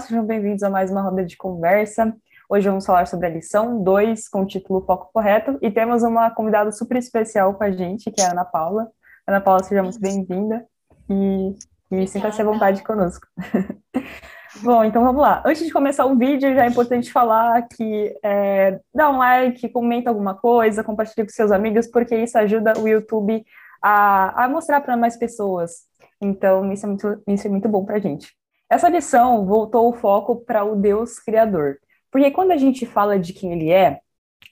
sejam bem-vindos a mais uma roda de conversa. Hoje vamos falar sobre a lição 2, com o título Foco Correto, e temos uma convidada super especial com a gente, que é a Ana Paula. Ana Paula, seja muito bem-vinda e, e sinta-se à vontade conosco. Bom, então vamos lá. Antes de começar o vídeo, já é importante falar que é, dá um like, comenta alguma coisa, compartilhe com seus amigos, porque isso ajuda o YouTube a, a mostrar para mais pessoas. Então, isso é muito, isso é muito bom para a gente. Essa lição voltou o foco para o Deus Criador. Porque quando a gente fala de quem ele é,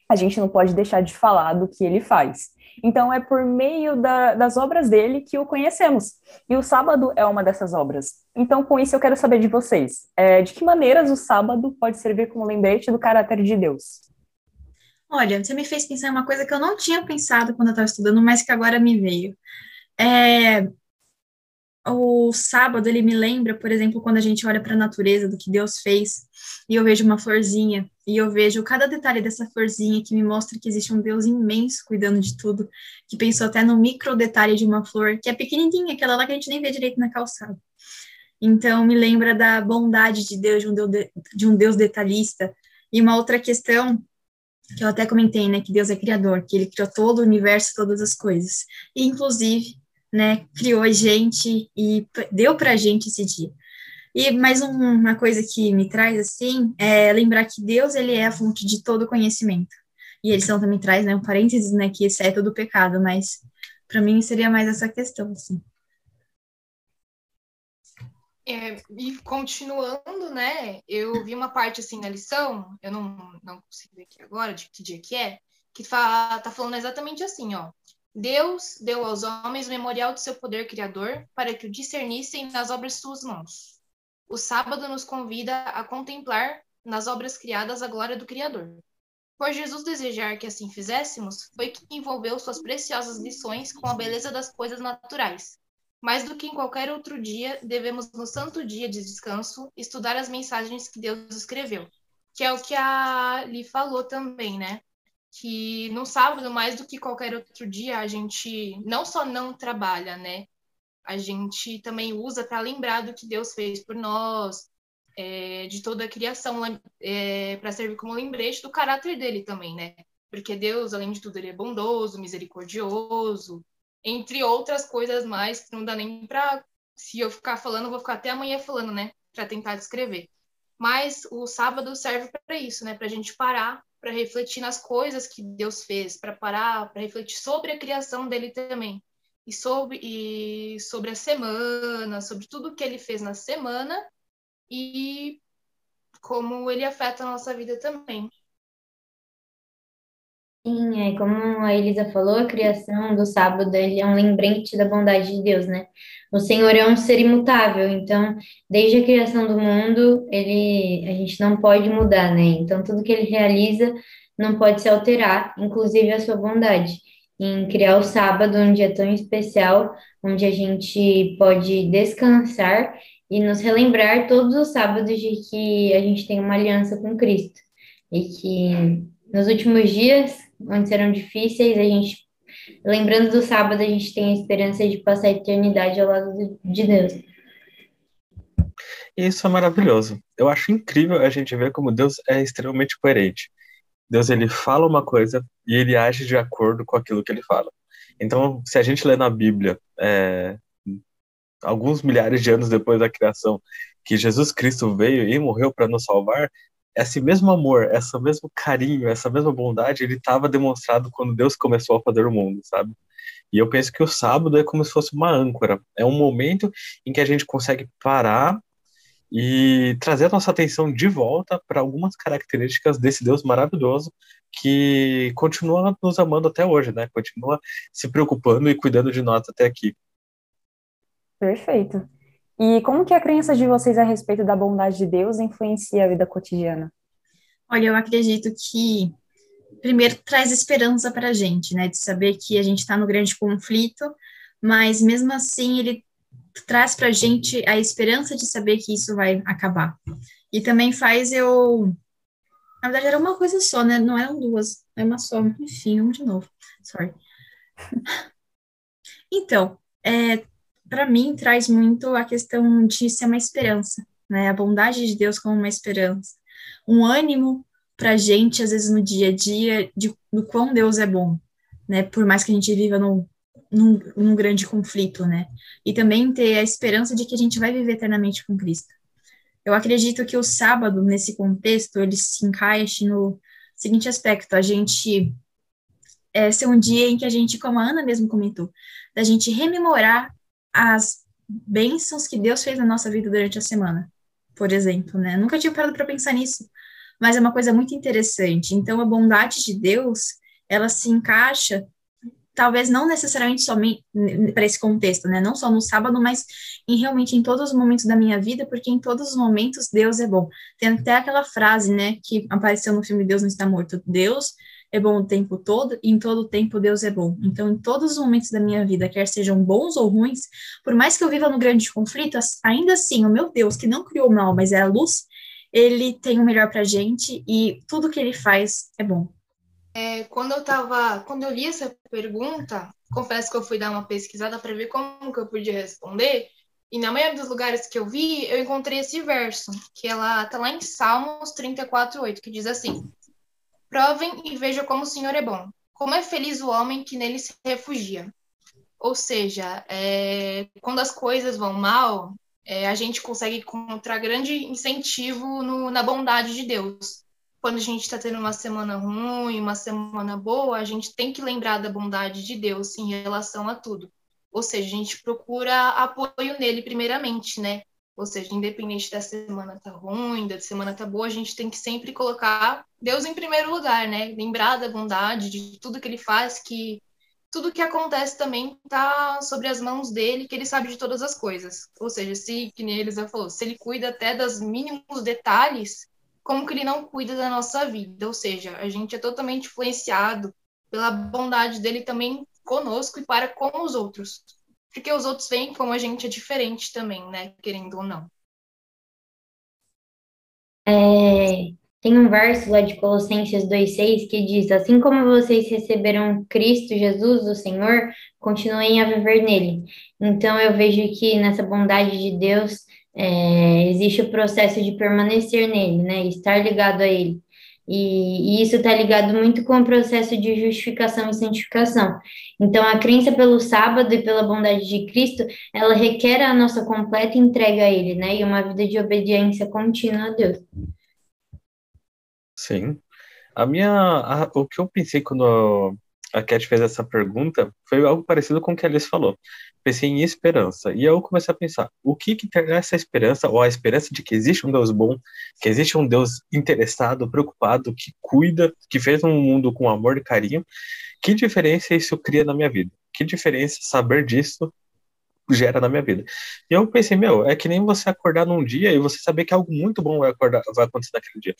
a gente não pode deixar de falar do que ele faz. Então, é por meio da, das obras dele que o conhecemos. E o sábado é uma dessas obras. Então, com isso, eu quero saber de vocês: é, de que maneiras o sábado pode servir como lembrete do caráter de Deus? Olha, você me fez pensar em uma coisa que eu não tinha pensado quando eu estava estudando, mas que agora me veio. É, o sábado, ele me lembra, por exemplo, quando a gente olha para a natureza, do que Deus fez, e eu vejo uma florzinha, e eu vejo cada detalhe dessa florzinha que me mostra que existe um Deus imenso cuidando de tudo, que pensou até no micro detalhe de uma flor, que é pequenininha, aquela lá que a gente nem vê direito na calçada. Então, me lembra da bondade de Deus, de um Deus, de um Deus detalhista. E uma outra questão que eu até comentei, né, que Deus é criador, que ele criou todo o universo, todas as coisas. E, inclusive, né, criou a gente e deu para a gente esse dia. E mais um, uma coisa que me traz, assim, é lembrar que Deus, ele é a fonte de todo conhecimento. E ele então também traz, né, um parênteses, né, que exceto do pecado, mas para mim seria mais essa questão, assim. É, e continuando, né, eu vi uma parte assim na lição, eu não, não consigo ver aqui agora de que dia que é, que fala, tá falando exatamente assim, ó. Deus deu aos homens o memorial do seu poder criador para que o discernissem nas obras de suas mãos. O sábado nos convida a contemplar nas obras criadas a glória do Criador. Por Jesus desejar que assim fizéssemos, foi que envolveu suas preciosas lições com a beleza das coisas naturais, mais do que em qualquer outro dia, devemos, no santo dia de descanso, estudar as mensagens que Deus escreveu, que é o que a Li falou também, né? Que no sábado, mais do que qualquer outro dia, a gente não só não trabalha, né? A gente também usa para lembrar do que Deus fez por nós, é, de toda a criação, é, para servir como lembrete do caráter dele também, né? Porque Deus, além de tudo, ele é bondoso, misericordioso, entre outras coisas mais que não dá nem para se eu ficar falando, vou ficar até amanhã falando, né, para tentar descrever. Mas o sábado serve para isso, né, para a gente parar, para refletir nas coisas que Deus fez, para parar, para refletir sobre a criação dele também. E sobre, e sobre a semana, sobre tudo que ele fez na semana e como ele afeta a nossa vida também. Sim, é como a Elisa falou, a criação do sábado ele é um lembrete da bondade de Deus, né? O Senhor é um ser imutável, então, desde a criação do mundo, ele, a gente não pode mudar, né? Então, tudo que ele realiza não pode se alterar, inclusive a sua bondade. Em criar o sábado, um dia tão especial, onde a gente pode descansar e nos relembrar todos os sábados de que a gente tem uma aliança com Cristo. E que nos últimos dias onde serão difíceis, a gente, lembrando do sábado, a gente tem a esperança de passar a eternidade ao lado de Deus. Isso é maravilhoso. Eu acho incrível a gente ver como Deus é extremamente coerente. Deus ele fala uma coisa e ele age de acordo com aquilo que ele fala. Então, se a gente lê na Bíblia, é, alguns milhares de anos depois da criação, que Jesus Cristo veio e morreu para nos salvar, esse mesmo amor, esse mesmo carinho, essa mesma bondade, ele estava demonstrado quando Deus começou a fazer o mundo, sabe? E eu penso que o sábado é como se fosse uma âncora, é um momento em que a gente consegue parar e trazer a nossa atenção de volta para algumas características desse Deus maravilhoso que continua nos amando até hoje, né? Continua se preocupando e cuidando de nós até aqui. Perfeito. E como que a crença de vocês a respeito da bondade de Deus influencia a vida cotidiana? Olha, eu acredito que primeiro traz esperança para a gente, né, de saber que a gente está no grande conflito, mas mesmo assim ele traz para a gente a esperança de saber que isso vai acabar. E também faz eu, na verdade era uma coisa só, né, não eram duas, é uma só, enfim, um de novo, sorry. Então, é, para mim, traz muito a questão de ser uma esperança, né? A bondade de Deus como uma esperança, um ânimo para a gente, às vezes no dia a dia, de, do quão Deus é bom, né? Por mais que a gente viva num, num, num grande conflito, né? E também ter a esperança de que a gente vai viver eternamente com Cristo. Eu acredito que o sábado, nesse contexto, ele se encaixe no seguinte aspecto: a gente é, ser um dia em que a gente, como a Ana mesmo comentou, da gente rememorar as bênçãos que Deus fez na nossa vida durante a semana, por exemplo, né? Nunca tinha parado para pensar nisso, mas é uma coisa muito interessante. Então, a bondade de Deus, ela se encaixa talvez não necessariamente somente para esse contexto, né? Não só no sábado, mas em realmente em todos os momentos da minha vida, porque em todos os momentos Deus é bom. Tem até aquela frase, né, que apareceu no filme Deus não está morto. Deus é bom o tempo todo e em todo o tempo Deus é bom. Então, em todos os momentos da minha vida, quer sejam bons ou ruins, por mais que eu viva no grande conflito, ainda assim, o meu Deus, que não criou o mal, mas é a luz, ele tem o melhor pra gente e tudo que ele faz é bom. É, quando eu tava, quando eu li essa pergunta, confesso que eu fui dar uma pesquisada para ver como que eu podia responder. E na maioria dos lugares que eu vi, eu encontrei esse verso, que ela tá lá em Salmos 34:8, que diz assim: Provem e vejam como o Senhor é bom. Como é feliz o homem que nele se refugia. Ou seja, é, quando as coisas vão mal, é, a gente consegue encontrar grande incentivo no, na bondade de Deus quando a gente está tendo uma semana ruim, uma semana boa, a gente tem que lembrar da bondade de Deus em relação a tudo. Ou seja, a gente procura apoio nele primeiramente, né? Ou seja, independente da semana tá ruim, da semana tá boa, a gente tem que sempre colocar Deus em primeiro lugar, né? Lembrar da bondade, de tudo que ele faz, que tudo que acontece também tá sobre as mãos dele, que ele sabe de todas as coisas. Ou seja, se, que nem já falou, se ele cuida até dos mínimos detalhes, como que ele não cuida da nossa vida, ou seja, a gente é totalmente influenciado pela bondade dele também conosco e para com os outros. Porque os outros veem como a gente é diferente também, né? Querendo ou não. É, tem um verso lá de Colossenses 2,6 que diz: Assim como vocês receberam Cristo Jesus, o Senhor, continuem a viver nele. Então eu vejo que nessa bondade de Deus é, existe o processo de permanecer nele, né? Estar ligado a ele. E, e isso está ligado muito com o processo de justificação e santificação. Então, a crença pelo sábado e pela bondade de Cristo, ela requer a nossa completa entrega a Ele, né? E uma vida de obediência contínua a Deus. Sim. A minha, a, o que eu pensei quando a Cat fez essa pergunta foi algo parecido com o que a Alice falou pensei em esperança. E eu comecei a pensar, o que que tem essa esperança, ou a esperança de que existe um Deus bom, que existe um Deus interessado, preocupado, que cuida, que fez um mundo com amor e carinho, que diferença isso cria na minha vida? Que diferença saber disso gera na minha vida? E eu pensei, meu, é que nem você acordar num dia e você saber que algo muito bom vai, acordar, vai acontecer naquele dia.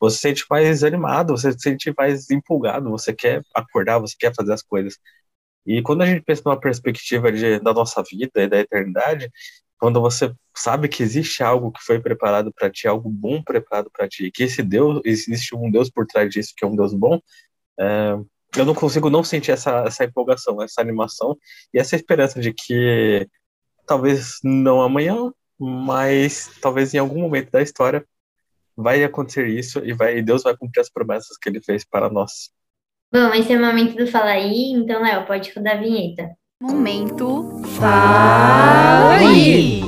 Você se sente mais animado, você se sente mais empolgado, você quer acordar, você quer fazer as coisas. E quando a gente pensa numa perspectiva de, da nossa vida e da eternidade, quando você sabe que existe algo que foi preparado para ti, algo bom preparado para ti, que esse Deus, existe um Deus por trás disso que é um Deus bom, é, eu não consigo não sentir essa, essa empolgação, essa animação e essa esperança de que talvez não amanhã, mas talvez em algum momento da história vai acontecer isso e vai Deus vai cumprir as promessas que ele fez para nós. Bom, esse é o momento do Fala aí, então, Léo, pode rodar a vinheta. Momento Fala aí!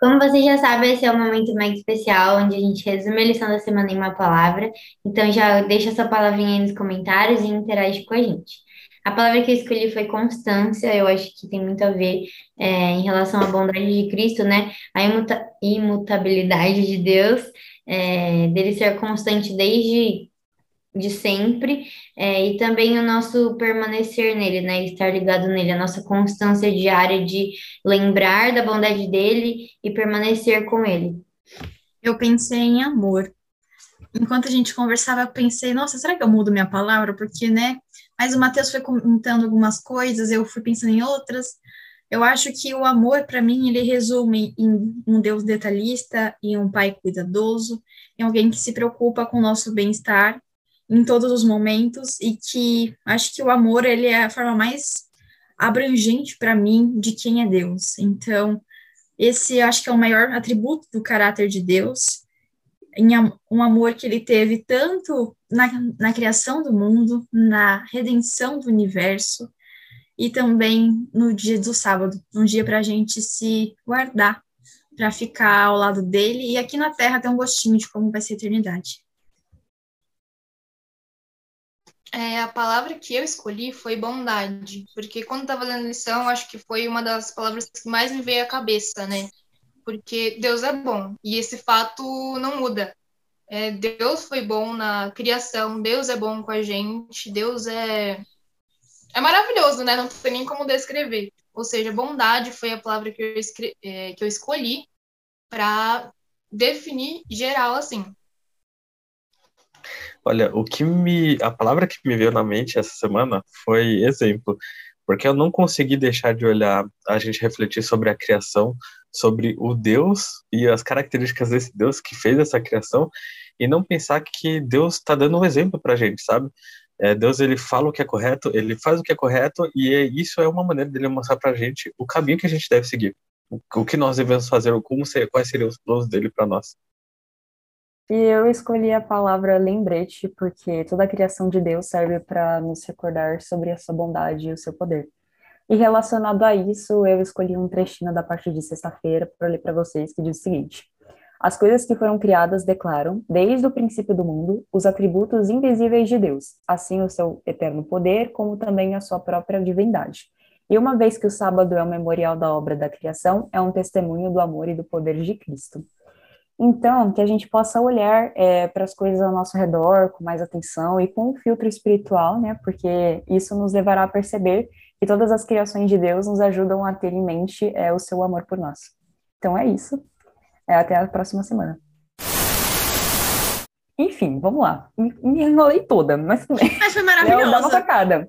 Como você já sabe, esse é o momento mais especial, onde a gente resume a lição da semana em uma palavra. Então, já deixa sua palavrinha aí nos comentários e interage com a gente. A palavra que eu escolhi foi constância, eu acho que tem muito a ver é, em relação à bondade de Cristo, né? A imuta imutabilidade de Deus, é, dele ser constante desde de sempre, é, e também o nosso permanecer nele, né, estar ligado nele, a nossa constância diária de lembrar da bondade dele e permanecer com ele. Eu pensei em amor. Enquanto a gente conversava, eu pensei, nossa, será que eu mudo minha palavra? Porque, né, mas o Mateus foi comentando algumas coisas, eu fui pensando em outras. Eu acho que o amor, para mim, ele resume em um Deus detalhista, em um pai cuidadoso, em alguém que se preocupa com o nosso bem-estar em todos os momentos e que acho que o amor ele é a forma mais abrangente para mim de quem é Deus. Então, Esse acho que é o maior atributo do caráter de Deus, um amor que ele teve tanto na, na criação do mundo, na redenção do universo, e também no dia do sábado, um dia para a gente se guardar, para ficar ao lado dele, e aqui na Terra ter um gostinho de como vai ser a eternidade. É, a palavra que eu escolhi foi bondade, porque quando estava lendo lição, acho que foi uma das palavras que mais me veio à cabeça, né? Porque Deus é bom, e esse fato não muda. É, Deus foi bom na criação, Deus é bom com a gente, Deus é. É maravilhoso, né? Não tem nem como descrever. Ou seja, bondade foi a palavra que eu, escre... é, que eu escolhi para definir geral assim. Olha, o que me. A palavra que me veio na mente essa semana foi exemplo. Porque eu não consegui deixar de olhar, a gente refletir sobre a criação, sobre o Deus e as características desse Deus que fez essa criação, e não pensar que Deus está dando um exemplo para a gente, sabe? É, Deus ele fala o que é correto, ele faz o que é correto, e é, isso é uma maneira dele mostrar para a gente o caminho que a gente deve seguir, o, o que nós devemos fazer, como ser, quais seriam os planos dele para nós. E eu escolhi a palavra lembrete porque toda a criação de Deus serve para nos recordar sobre a sua bondade e o seu poder. E relacionado a isso, eu escolhi um trechinho da parte de sexta-feira para ler para vocês que diz o seguinte: As coisas que foram criadas declaram, desde o princípio do mundo, os atributos invisíveis de Deus, assim o seu eterno poder, como também a sua própria divindade. E uma vez que o sábado é um memorial da obra da criação, é um testemunho do amor e do poder de Cristo. Então, que a gente possa olhar é, para as coisas ao nosso redor com mais atenção e com um filtro espiritual, né? Porque isso nos levará a perceber que todas as criações de Deus nos ajudam a ter em mente é, o seu amor por nós. Então é isso. É, até a próxima semana. Enfim, vamos lá. Me, me enrolei toda, mas Mas foi maravilhosa. Dá uma sacada.